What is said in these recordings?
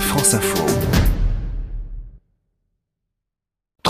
France Info.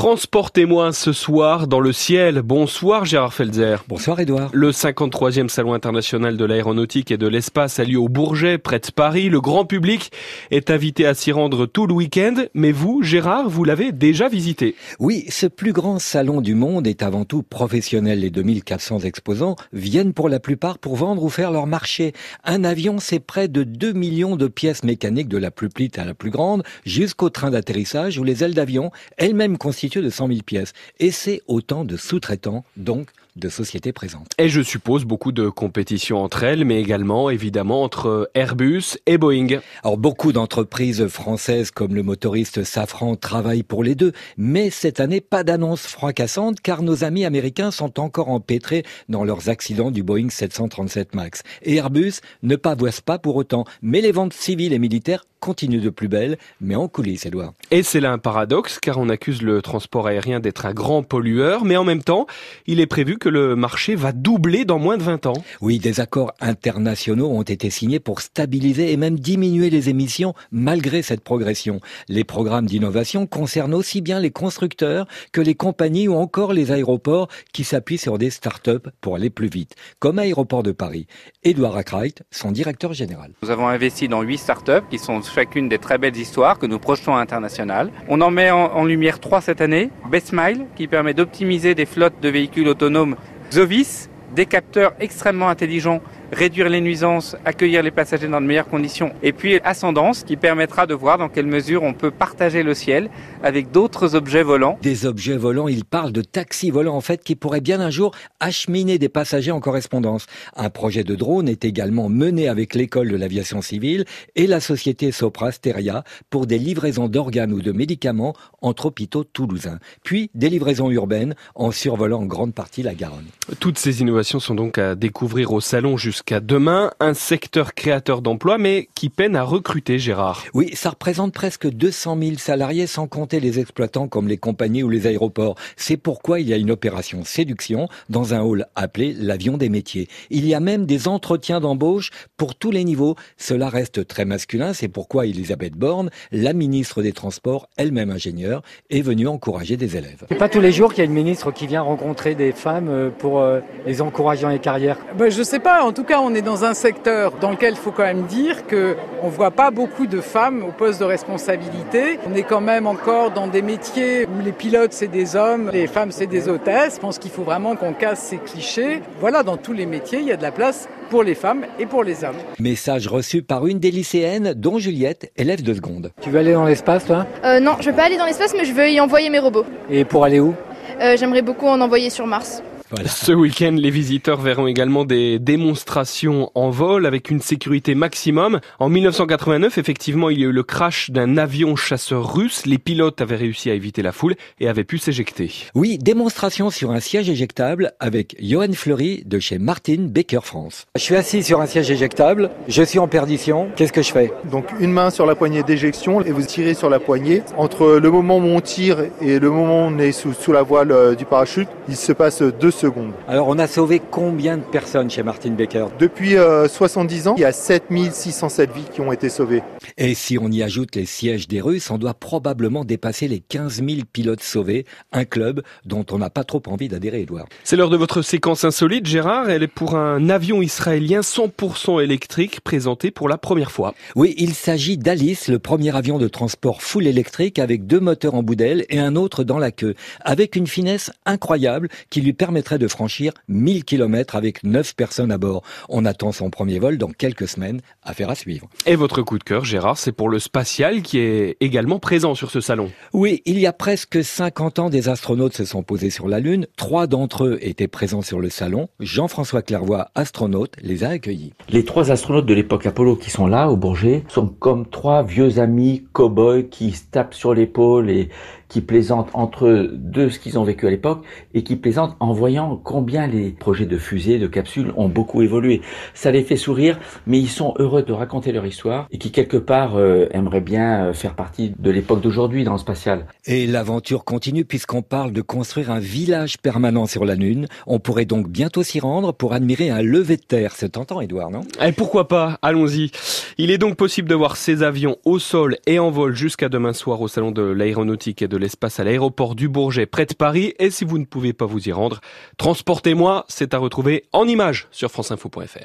Transportez-moi ce soir dans le ciel. Bonsoir Gérard Felzer. Bonsoir Edouard. Le 53e Salon international de l'aéronautique et de l'espace a lieu au Bourget, près de Paris. Le grand public est invité à s'y rendre tout le week-end. Mais vous, Gérard, vous l'avez déjà visité. Oui, ce plus grand salon du monde est avant tout professionnel. Les 2400 exposants viennent pour la plupart pour vendre ou faire leur marché. Un avion, c'est près de 2 millions de pièces mécaniques de la plus petite à la plus grande, jusqu'au train d'atterrissage ou les ailes d'avion, elles-mêmes constituent de 100 000 pièces. Et c'est autant de sous-traitants, donc de sociétés présentes. Et je suppose beaucoup de compétitions entre elles, mais également évidemment entre Airbus et Boeing. Alors beaucoup d'entreprises françaises comme le motoriste Safran travaillent pour les deux, mais cette année pas d'annonce fracassante car nos amis américains sont encore empêtrés dans leurs accidents du Boeing 737 MAX. Et Airbus ne pavoise pas pour autant, mais les ventes civiles et militaires continuent de plus belle, mais en coulisses, Edouard. Et c'est là un paradoxe, car on accuse le transport aérien d'être un grand pollueur, mais en même temps, il est prévu que le marché va doubler dans moins de 20 ans. Oui, des accords internationaux ont été signés pour stabiliser et même diminuer les émissions malgré cette progression. Les programmes d'innovation concernent aussi bien les constructeurs que les compagnies ou encore les aéroports qui s'appuient sur des start-up pour aller plus vite, comme Aéroport de Paris. Edouard Ackreit, son directeur général. Nous avons investi dans huit start-up qui sont chacune des très belles histoires que nous projetons à l'international. On en met en, lumière trois cette année. Best Smile, qui permet d'optimiser des flottes de véhicules autonomes Zovis, des capteurs extrêmement intelligents réduire les nuisances, accueillir les passagers dans de meilleures conditions. Et puis Ascendance qui permettra de voir dans quelle mesure on peut partager le ciel avec d'autres objets volants. Des objets volants, il parle de taxis volants en fait qui pourraient bien un jour acheminer des passagers en correspondance. Un projet de drone est également mené avec l'école de l'aviation civile et la société Sopra Steria pour des livraisons d'organes ou de médicaments entre hôpitaux toulousains. Puis des livraisons urbaines en survolant en grande partie la Garonne. Toutes ces innovations sont donc à découvrir au salon jusqu'à demain. Un secteur créateur d'emplois, mais qui peine à recruter, Gérard. Oui, ça représente presque 200 000 salariés, sans compter les exploitants comme les compagnies ou les aéroports. C'est pourquoi il y a une opération séduction dans un hall appelé l'avion des métiers. Il y a même des entretiens d'embauche pour tous les niveaux. Cela reste très masculin. C'est pourquoi Elisabeth Borne, la ministre des Transports, elle-même ingénieure, est venue encourager des élèves. C'est pas tous les jours qu'il y a une ministre qui vient rencontrer des femmes euh, pour euh, les encourager dans les carrières. Ben, je sais pas. En tout cas, on est dans un secteur dans lequel il faut quand même dire que on voit pas beaucoup de femmes au poste de responsabilité. On est quand même encore dans des métiers où les pilotes c'est des hommes, les femmes c'est des hôtesses. Je pense qu'il faut vraiment qu'on casse ces clichés. Voilà, dans tous les métiers, il y a de la place pour les femmes et pour les hommes. Message reçu par une des lycéennes, dont Juliette, élève de seconde. Tu veux aller dans l'espace, toi? Euh, Non, je veux pas aller dans l'espace, mais je veux y envoyer mes robots. Et pour aller où? Euh, J'aimerais beaucoup en envoyer sur Mars. Voilà. Ce week-end, les visiteurs verront également des démonstrations en vol avec une sécurité maximum. En 1989, effectivement, il y a eu le crash d'un avion chasseur russe. Les pilotes avaient réussi à éviter la foule et avaient pu s'éjecter. Oui, démonstration sur un siège éjectable avec Johan Fleury de chez Martin Baker France. Je suis assis sur un siège éjectable, je suis en perdition, qu'est-ce que je fais? Donc une main sur la poignée d'éjection et vous tirez sur la poignée. Entre le moment où on tire et le moment où on est sous, sous la voile du parachute, il se passe deux secondes. Alors on a sauvé combien de personnes chez Martin Baker Depuis euh, 70 ans, il y a 7607 vies qui ont été sauvées. Et si on y ajoute les sièges des Russes, on doit probablement dépasser les 15 000 pilotes sauvés, un club dont on n'a pas trop envie d'adhérer, Edouard. C'est l'heure de votre séquence insolite, Gérard. Elle est pour un avion israélien 100% électrique présenté pour la première fois. Oui, il s'agit d'Alice, le premier avion de transport full électrique avec deux moteurs en bout d'aile et un autre dans la queue, avec une finesse incroyable qui lui permettrait de franchir 1000 km avec 9 personnes à bord. On attend son premier vol dans quelques semaines, affaire à suivre. Et votre coup de cœur, Gérard, c'est pour le spatial qui est également présent sur ce salon. Oui, il y a presque 50 ans, des astronautes se sont posés sur la Lune. Trois d'entre eux étaient présents sur le salon. Jean-François Clairvoy, astronaute, les a accueillis. Les trois astronautes de l'époque Apollo qui sont là, au Bourget, sont comme trois vieux amis cow-boys qui se tapent sur l'épaule et qui plaisantent entre eux de ce qu'ils ont vécu à l'époque et qui plaisantent en voyant combien les projets de fusées, de capsules ont beaucoup évolué. Ça les fait sourire, mais ils sont heureux de raconter leur histoire et qui quelque part euh, aimeraient bien euh, faire partie de l'époque d'aujourd'hui dans le spatial. Et l'aventure continue puisqu'on parle de construire un village permanent sur la Lune. On pourrait donc bientôt s'y rendre pour admirer un lever de terre. C'est tentant, Edouard, non? Et pourquoi pas? Allons-y. Il est donc possible de voir ces avions au sol et en vol jusqu'à demain soir au salon de l'aéronautique et de l'espace à l'aéroport du Bourget près de Paris. Et si vous ne pouvez pas vous y rendre, transportez-moi, c'est à retrouver en images sur franceinfo.fr.